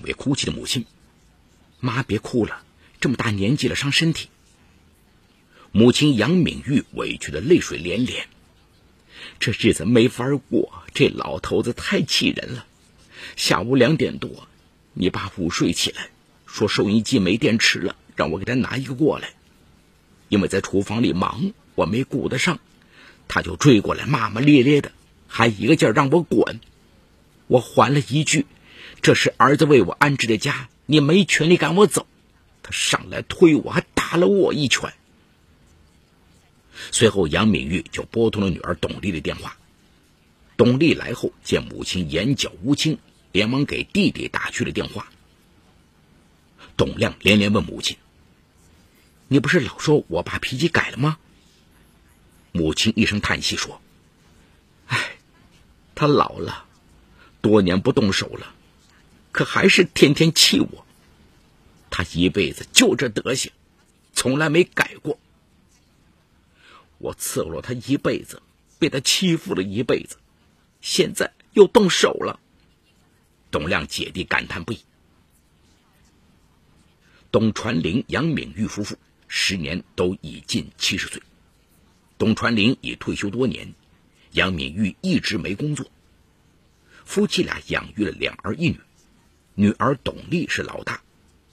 为哭泣的母亲：“妈，别哭了，这么大年纪了，伤身体。”母亲杨敏玉委屈的泪水连连。这日子没法过，这老头子太气人了。下午两点多，你爸午睡起来，说收音机没电池了，让我给他拿一个过来。因为在厨房里忙，我没顾得上，他就追过来，骂骂咧咧的，还一个劲儿让我滚。我还了一句：“这是儿子为我安置的家，你没权利赶我走。”他上来推我，还打了我一拳。随后，杨敏玉就拨通了女儿董丽的电话。董丽来后，见母亲眼角无青，连忙给弟弟打去了电话。董亮连连问母亲：“你不是老说我爸脾气改了吗？”母亲一声叹息说：“哎，他老了，多年不动手了，可还是天天气我。他一辈子就这德行，从来没改过。”我伺候了他一辈子，被他欺负了一辈子，现在又动手了。董亮姐弟感叹不已。董传林、杨敏玉夫妇时年都已近七十岁，董传林已退休多年，杨敏玉一直没工作。夫妻俩养育了两儿一女，女儿董丽是老大，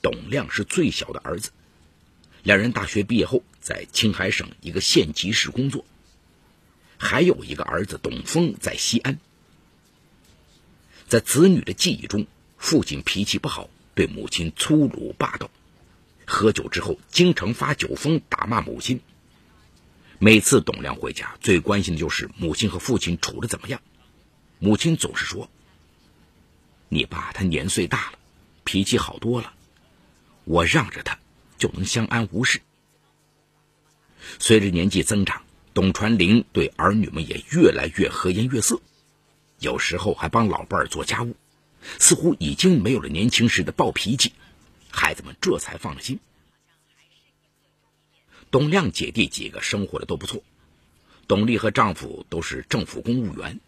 董亮是最小的儿子。两人大学毕业后，在青海省一个县级市工作。还有一个儿子董峰在西安。在子女的记忆中，父亲脾气不好，对母亲粗鲁霸道，喝酒之后经常发酒疯打骂母亲。每次董亮回家，最关心的就是母亲和父亲处的怎么样。母亲总是说：“你爸他年岁大了，脾气好多了，我让着他。”就能相安无事。随着年纪增长，董传林对儿女们也越来越和颜悦色，有时候还帮老伴儿做家务，似乎已经没有了年轻时的暴脾气。孩子们这才放了心。董亮姐弟几个生活的都不错，董丽和丈夫都是政府公务员，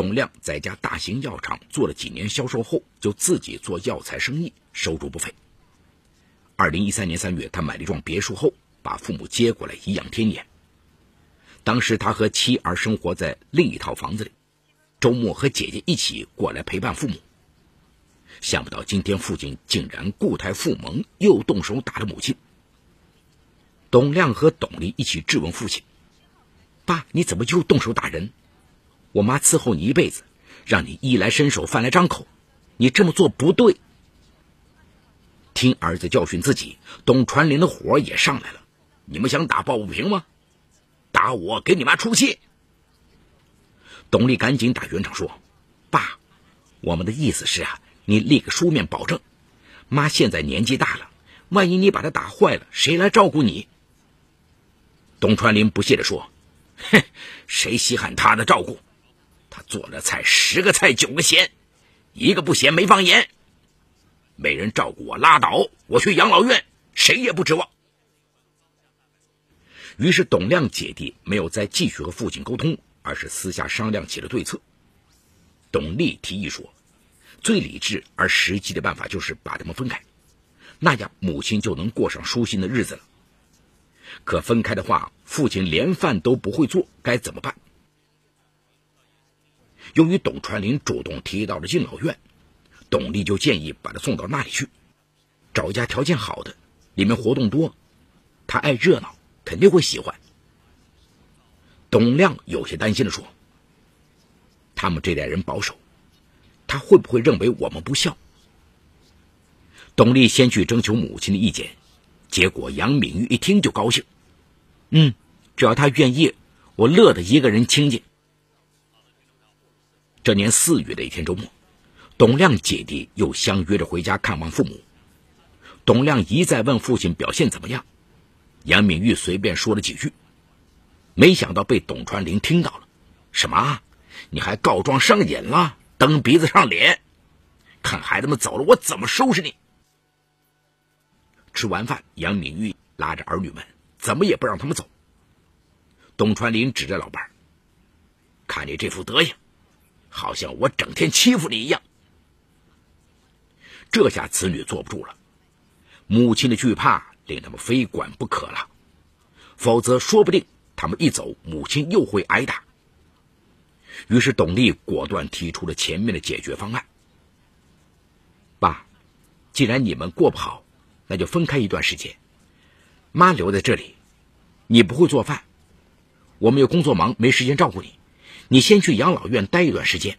董亮在家大型药厂做了几年销售后，就自己做药材生意，收入不菲。二零一三年三月，他买了一幢别墅后，把父母接过来颐养天年。当时他和妻儿生活在另一套房子里，周末和姐姐一起过来陪伴父母。想不到今天父亲竟然固态复萌，又动手打了母亲。董亮和董丽一起质问父亲：“爸，你怎么又动手打人？我妈伺候你一辈子，让你衣来伸手，饭来张口，你这么做不对。”听儿子教训自己，董传林的火也上来了。你们想打抱不平吗？打我给你妈出气！董丽赶紧打圆场说：“爸，我们的意思是啊，你立个书面保证。妈现在年纪大了，万一你把她打坏了，谁来照顾你？”董传林不屑地说：“哼，谁稀罕他的照顾？做了菜十个菜九个咸，一个不咸没放盐。”没人照顾我，拉倒！我去养老院，谁也不指望。于是，董亮姐弟没有再继续和父亲沟通，而是私下商量起了对策。董丽提议说：“最理智而实际的办法就是把他们分开，那样母亲就能过上舒心的日子了。可分开的话，父亲连饭都不会做，该怎么办？”由于董传林主动提到了敬老院。董丽就建议把他送到那里去，找一家条件好的，里面活动多，他爱热闹，肯定会喜欢。董亮有些担心的说：“他们这代人保守，他会不会认为我们不孝？”董丽先去征求母亲的意见，结果杨敏玉一听就高兴：“嗯，只要他愿意，我乐得一个人清静。”这年四月的一天周末。董亮姐弟又相约着回家看望父母。董亮一再问父亲表现怎么样，杨敏玉随便说了几句，没想到被董传林听到了。什么？你还告状上瘾了？蹬鼻子上脸？看孩子们走了，我怎么收拾你？吃完饭，杨敏玉拉着儿女们，怎么也不让他们走。董传林指着老伴儿：“看你这副德行，好像我整天欺负你一样。”这下子女坐不住了，母亲的惧怕令他们非管不可了，否则说不定他们一走，母亲又会挨打。于是董丽果断提出了前面的解决方案：“爸，既然你们过不好，那就分开一段时间，妈留在这里。你不会做饭，我们又工作忙，没时间照顾你。你先去养老院待一段时间。”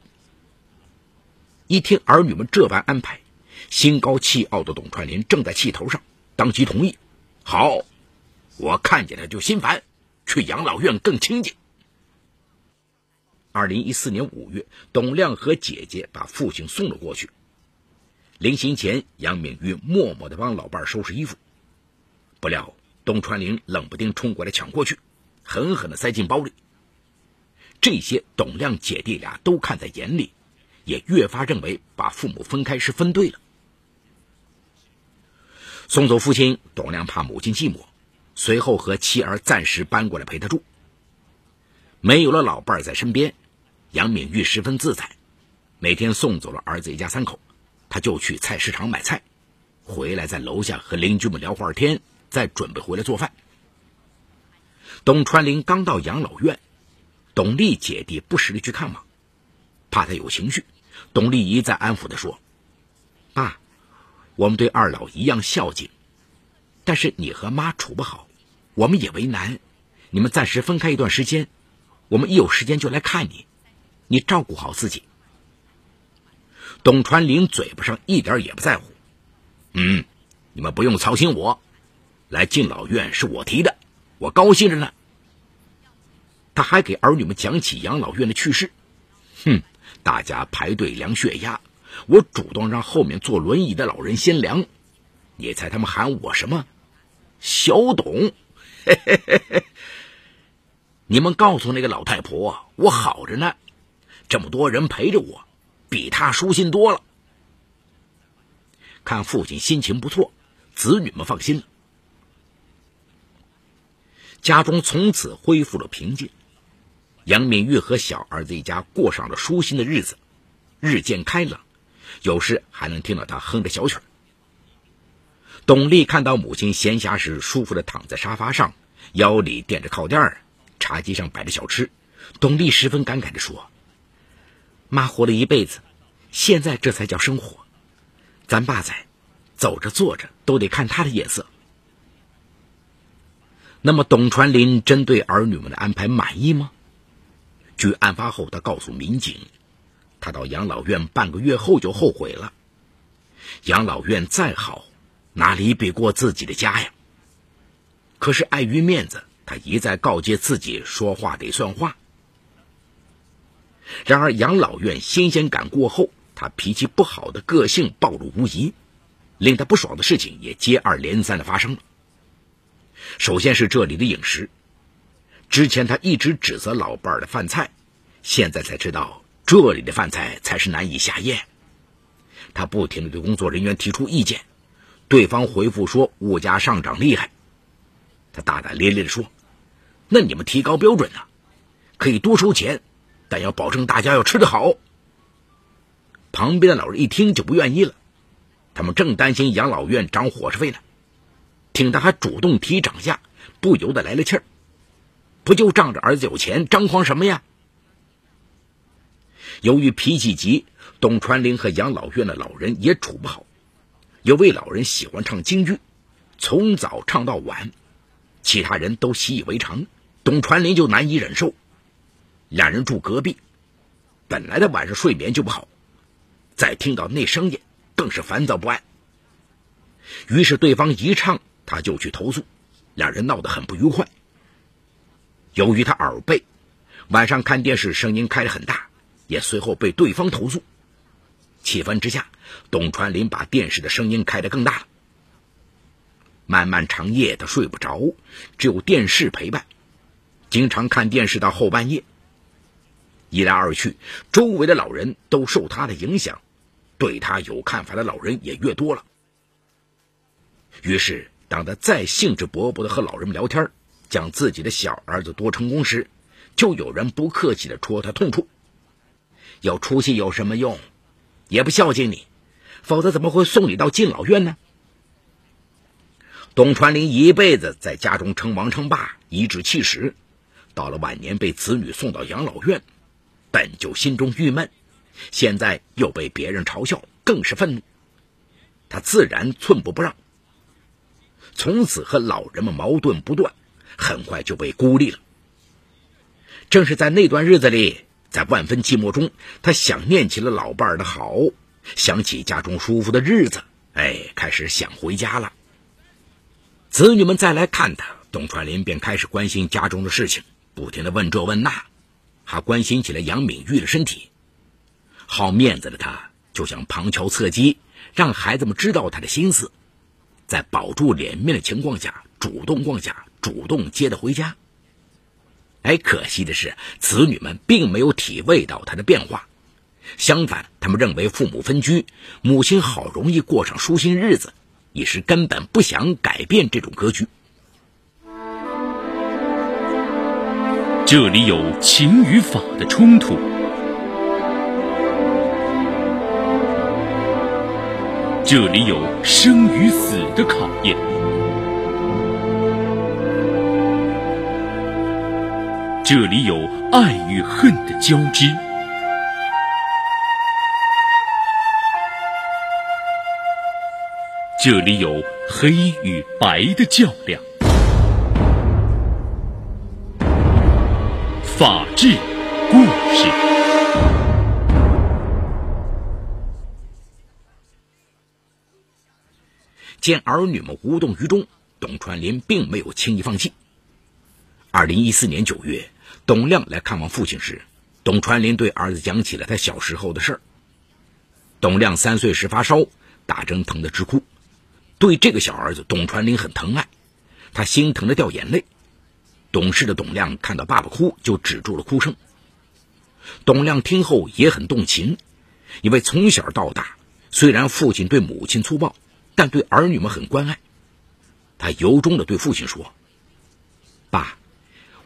一听儿女们这般安排，心高气傲的董传林正在气头上，当即同意。好，我看见他就心烦，去养老院更清静。二零一四年五月，董亮和姐姐把父亲送了过去。临行前，杨敏玉默默地帮老伴收拾衣服，不料董传林冷不丁冲过来抢过去，狠狠地塞进包里。这些董亮姐弟俩都看在眼里。也越发认为把父母分开是分对了。送走父亲，董亮怕母亲寂寞，随后和妻儿暂时搬过来陪他住。没有了老伴在身边，杨敏玉十分自在。每天送走了儿子一家三口，他就去菜市场买菜，回来在楼下和邻居们聊会儿天，再准备回来做饭。董传林刚到养老院，董丽姐弟不时的去看望。怕他有情绪，董丽一再安抚的说：“爸，我们对二老一样孝敬，但是你和妈处不好，我们也为难。你们暂时分开一段时间，我们一有时间就来看你，你照顾好自己。”董传林嘴巴上一点也不在乎：“嗯，你们不用操心我，来敬老院是我提的，我高兴着呢。”他还给儿女们讲起养老院的趣事，哼。大家排队量血压，我主动让后面坐轮椅的老人先量。你猜他们喊我什么？小董。你们告诉那个老太婆，我好着呢，这么多人陪着我，比她舒心多了。看父亲心情不错，子女们放心了，家中从此恢复了平静。杨敏玉和小儿子一家过上了舒心的日子，日渐开朗，有时还能听到他哼着小曲儿。董丽看到母亲闲暇时舒服的躺在沙发上，腰里垫着靠垫儿，茶几上摆着小吃，董丽十分感慨地说：“妈活了一辈子，现在这才叫生活。咱爸在，走着坐着都得看他的眼色。”那么，董传林针对儿女们的安排满意吗？据案发后，他告诉民警，他到养老院半个月后就后悔了。养老院再好，哪里比过自己的家呀？可是碍于面子，他一再告诫自己说话得算话。然而，养老院新鲜感过后，他脾气不好的个性暴露无遗，令他不爽的事情也接二连三的发生了。首先是这里的饮食。之前他一直指责老伴儿的饭菜，现在才知道这里的饭菜才是难以下咽。他不停的对工作人员提出意见，对方回复说物价上涨厉害。他大大咧咧的说：“那你们提高标准呢？可以多收钱，但要保证大家要吃得好。”旁边的老人一听就不愿意了，他们正担心养老院涨伙食费呢，听他还主动提涨价，不由得来了气儿。不就仗着儿子有钱，张狂什么呀？由于脾气急，董传林和养老院的老人也处不好。有位老人喜欢唱京剧，从早唱到晚，其他人都习以为常，董传林就难以忍受。两人住隔壁，本来的晚上睡眠就不好，再听到那声音，更是烦躁不安。于是对方一唱，他就去投诉，两人闹得很不愉快。由于他耳背，晚上看电视声音开得很大，也随后被对方投诉。气愤之下，董传林把电视的声音开得更大了。漫漫长夜，他睡不着，只有电视陪伴，经常看电视到后半夜。一来二去，周围的老人都受他的影响，对他有看法的老人也越多了。于是，当他再兴致勃勃地和老人们聊天讲自己的小儿子多成功时，就有人不客气的戳他痛处。有出息有什么用？也不孝敬你，否则怎么会送你到敬老院呢？董传林一辈子在家中称王称霸，颐指气使，到了晚年被子女送到养老院，本就心中郁闷，现在又被别人嘲笑，更是愤怒。他自然寸步不让，从此和老人们矛盾不断，很快就被孤立了。正是在那段日子里，在万分寂寞中，他想念起了老伴儿的好，想起家中舒服的日子，哎，开始想回家了。子女们再来看他，董传林便开始关心家中的事情，不停的问这问那，还关心起了杨敏玉的身体。好面子的他，就想旁敲侧击，让孩子们知道他的心思，在保住脸面的情况下，主动放下，主动接他回家。哎，可惜的是，子女们并没有体味到他的变化，相反，他们认为父母分居，母亲好容易过上舒心日子。一时根本不想改变这种格局。这里有情与法的冲突，这里有生与死的考验，这里有爱与恨的交织。这里有黑与白的较量，法治故事。见儿女们无动于衷，董传林并没有轻易放弃。二零一四年九月，董亮来看望父亲时，董传林对儿子讲起了他小时候的事儿。董亮三岁时发烧，打针疼得直哭。对这个小儿子，董传林很疼爱，他心疼的掉眼泪。懂事的董亮看到爸爸哭，就止住了哭声。董亮听后也很动情，因为从小到大，虽然父亲对母亲粗暴，但对儿女们很关爱。他由衷的对父亲说：“爸，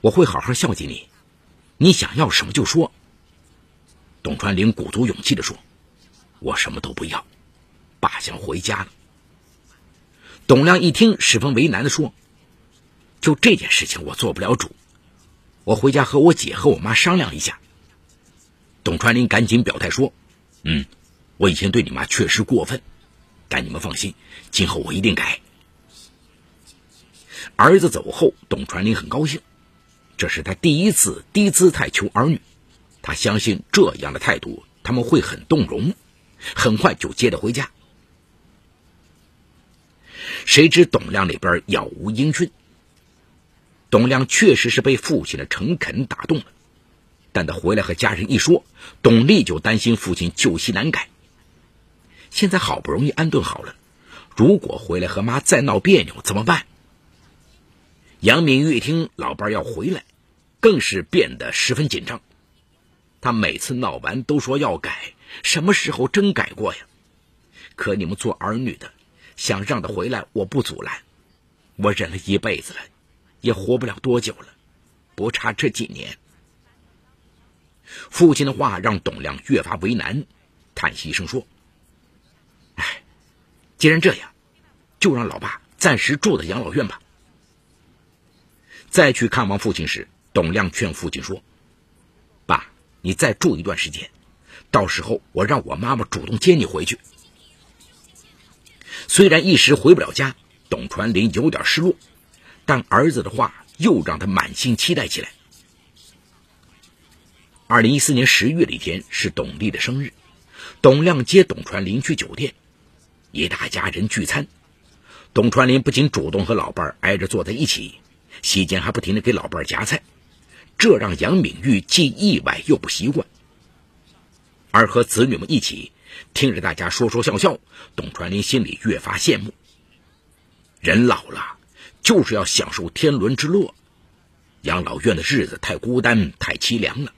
我会好好孝敬你，你想要什么就说。”董传林鼓足勇气的说：“我什么都不要，爸想回家了。”董亮一听，十分为难的说：“就这件事情，我做不了主，我回家和我姐和我妈商量一下。”董传林赶紧表态说：“嗯，我以前对你妈确实过分，但你们放心，今后我一定改。”儿子走后，董传林很高兴，这是他第一次低姿态求儿女，他相信这样的态度他们会很动容，很快就接着回家。谁知董亮那边杳无音讯。董亮确实是被父亲的诚恳打动了，但他回来和家人一说，董丽就担心父亲旧习难改。现在好不容易安顿好了，如果回来和妈再闹别扭怎么办？杨敏玉一听老伴要回来，更是变得十分紧张。他每次闹完都说要改，什么时候真改过呀？可你们做儿女的。想让他回来，我不阻拦。我忍了一辈子了，也活不了多久了，不差这几年。父亲的话让董亮越发为难，叹息一声说：“哎，既然这样，就让老爸暂时住在养老院吧。”再去看望父亲时，董亮劝父亲说：“爸，你再住一段时间，到时候我让我妈妈主动接你回去。”虽然一时回不了家，董传林有点失落，但儿子的话又让他满心期待起来。二零一四年十月的一天是董丽的生日，董亮接董传林去酒店，一大家人聚餐。董传林不仅主动和老伴儿挨着坐在一起，席间还不停的给老伴夹菜，这让杨敏玉既意外又不习惯。而和子女们一起。听着大家说说笑笑，董传林心里越发羡慕。人老了，就是要享受天伦之乐。养老院的日子太孤单，太凄凉了。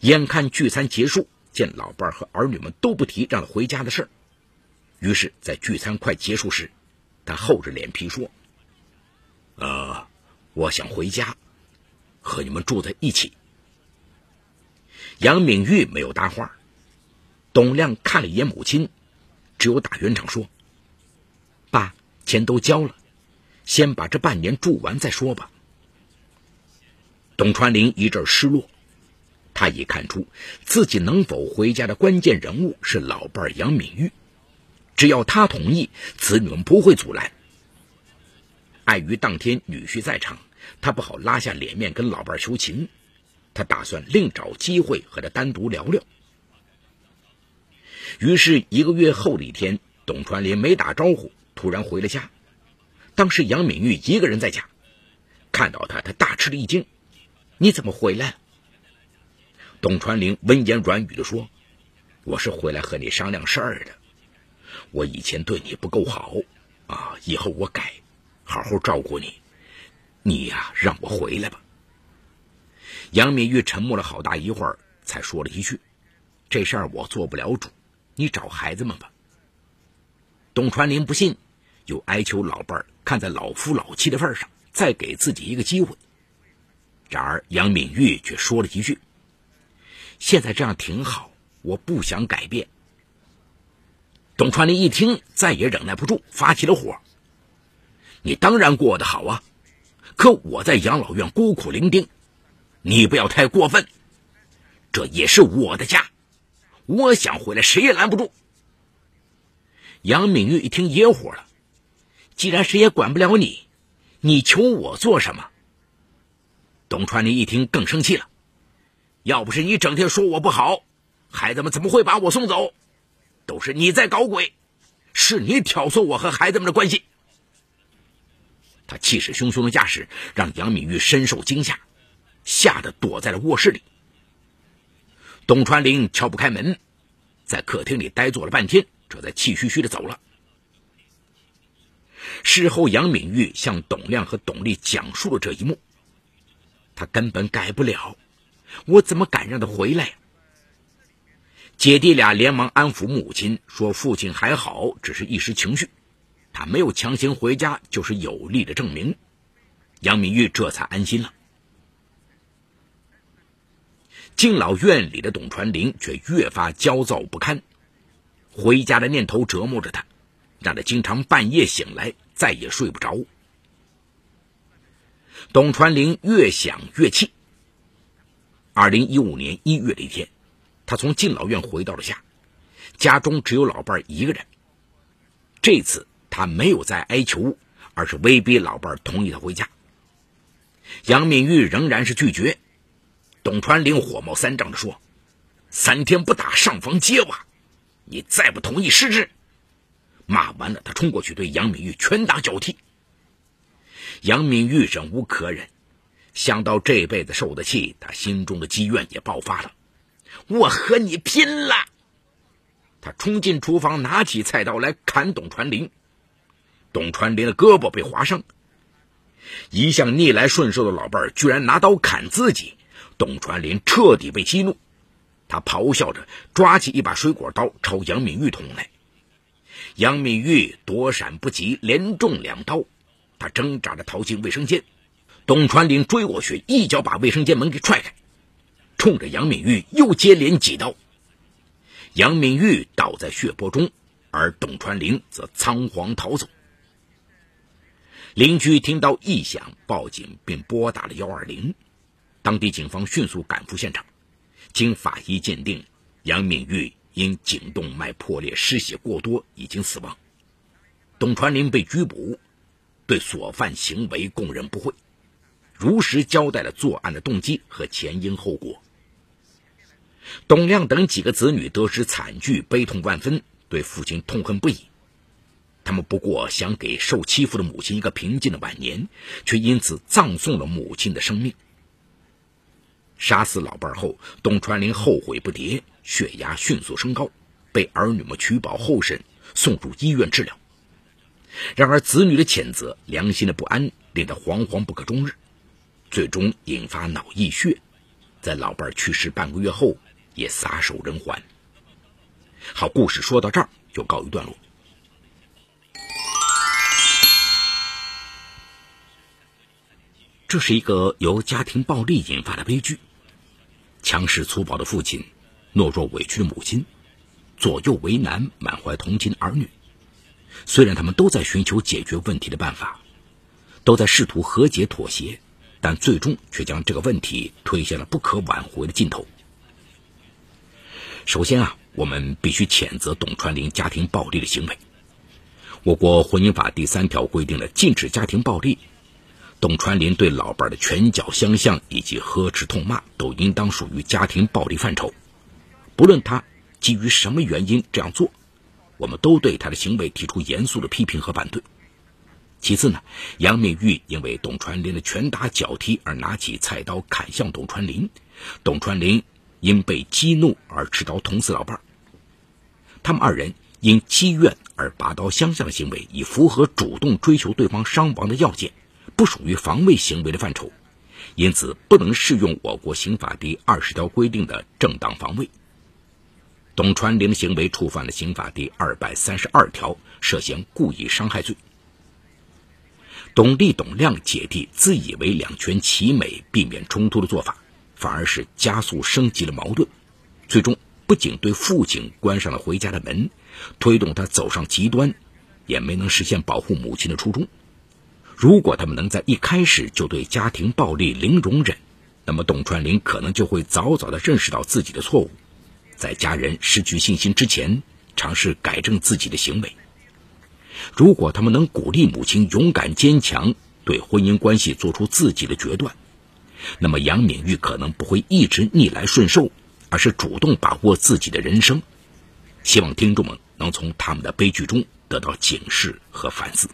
眼看聚餐结束，见老伴和儿女们都不提让他回家的事儿，于是，在聚餐快结束时，他厚着脸皮说：“呃，我想回家，和你们住在一起。”杨敏玉没有搭话。董亮看了一眼母亲，只有打圆场说：“爸，钱都交了，先把这半年住完再说吧。”董传林一阵失落，他已看出自己能否回家的关键人物是老伴杨敏玉，只要他同意，子女们不会阻拦。碍于当天女婿在场，他不好拉下脸面跟老伴求情，他打算另找机会和他单独聊聊。于是，一个月后的一天，董传林没打招呼，突然回了家。当时杨敏玉一个人在家，看到他，他大吃了一惊：“你怎么回来？”董传林温言软语的说：“我是回来和你商量事儿的。我以前对你不够好啊，以后我改，好好照顾你。你呀，让我回来吧。”杨敏玉沉默了好大一会儿，才说了一句：“这事儿我做不了主。”你找孩子们吧。董传林不信，又哀求老伴儿看在老夫老妻的份上，再给自己一个机会。然而杨敏玉却说了一句：“现在这样挺好，我不想改变。”董传林一听，再也忍耐不住，发起了火：“你当然过得好啊，可我在养老院孤苦伶仃，你不要太过分，这也是我的家。”我想回来，谁也拦不住。杨敏玉一听也火了，既然谁也管不了你，你求我做什么？董传林一听更生气了，要不是你整天说我不好，孩子们怎么会把我送走？都是你在搞鬼，是你挑唆我和孩子们的关系。他气势汹汹的架势让杨敏玉深受惊吓，吓得躲在了卧室里。董传林敲不开门，在客厅里呆坐了半天，这才气吁吁的走了。事后，杨敏玉向董亮和董丽讲述了这一幕。他根本改不了，我怎么敢让他回来？姐弟俩连忙安抚母亲，说父亲还好，只是一时情绪，他没有强行回家，就是有力的证明。杨敏玉这才安心了。敬老院里的董传林却越发焦躁不堪，回家的念头折磨着他，让他经常半夜醒来，再也睡不着。董传林越想越气。二零一五年一月的一天，他从敬老院回到了家，家中只有老伴一个人。这次他没有再哀求，而是威逼老伴同意他回家。杨敏玉仍然是拒绝。董传林火冒三丈的说：“三天不打，上房揭瓦！你再不同意，试试！”骂完了，他冲过去对杨敏玉拳打脚踢。杨敏玉忍无可忍，想到这辈子受的气，他心中的积怨也爆发了。我和你拼了！他冲进厨房，拿起菜刀来砍董传林。董传林的胳膊被划伤，一向逆来顺受的老伴儿居然拿刀砍自己。董传林彻底被激怒，他咆哮着抓起一把水果刀朝杨敏玉捅来。杨敏玉躲闪不及，连中两刀，他挣扎着逃进卫生间。董传林追过去，一脚把卫生间门给踹开，冲着杨敏玉又接连几刀。杨敏玉倒在血泊中，而董传林则仓皇逃走。邻居听到异响，报警并拨打了幺二零。当地警方迅速赶赴现场，经法医鉴定，杨敏玉因颈动脉破裂、失血过多已经死亡。董传林被拘捕，对所犯行为供认不讳，如实交代了作案的动机和前因后果。董亮等几个子女得知惨剧，悲痛万分，对父亲痛恨不已。他们不过想给受欺负的母亲一个平静的晚年，却因此葬送了母亲的生命。杀死老伴后，董传林后悔不迭，血压迅速升高，被儿女们取保候审，送入医院治疗。然而，子女的谴责、良心的不安，令他惶惶不可终日，最终引发脑溢血，在老伴去世半个月后，也撒手人寰。好，故事说到这儿就告一段落。这是一个由家庭暴力引发的悲剧。强势粗暴的父亲，懦弱委屈的母亲，左右为难、满怀同情的儿女。虽然他们都在寻求解决问题的办法，都在试图和解妥协，但最终却将这个问题推向了不可挽回的尽头。首先啊，我们必须谴责董传林家庭暴力的行为。我国婚姻法第三条规定了禁止家庭暴力，董传林对老伴的拳脚相向以及呵斥痛骂，都应当属于家庭暴力范畴。不论他基于什么原因这样做，我们都对他的行为提出严肃的批评和反对。其次呢，杨敏玉因为董传林的拳打脚踢而拿起菜刀砍向董传林，董传林因被激怒而持刀捅死老伴他们二人因积怨。而拔刀相向的行为已符合主动追求对方伤亡的要件，不属于防卫行为的范畴，因此不能适用我国刑法第二十条规定的正当防卫。董传林的行为触犯了刑法第二百三十二条，涉嫌故意伤害罪。董丽、董亮姐弟自以为两全其美、避免冲突的做法，反而是加速升级了矛盾，最终。不仅对父亲关上了回家的门，推动他走上极端，也没能实现保护母亲的初衷。如果他们能在一开始就对家庭暴力零容忍，那么董传林可能就会早早的认识到自己的错误，在家人失去信心之前，尝试改正自己的行为。如果他们能鼓励母亲勇敢坚强，对婚姻关系做出自己的决断，那么杨敏玉可能不会一直逆来顺受。而是主动把握自己的人生，希望听众们能从他们的悲剧中得到警示和反思。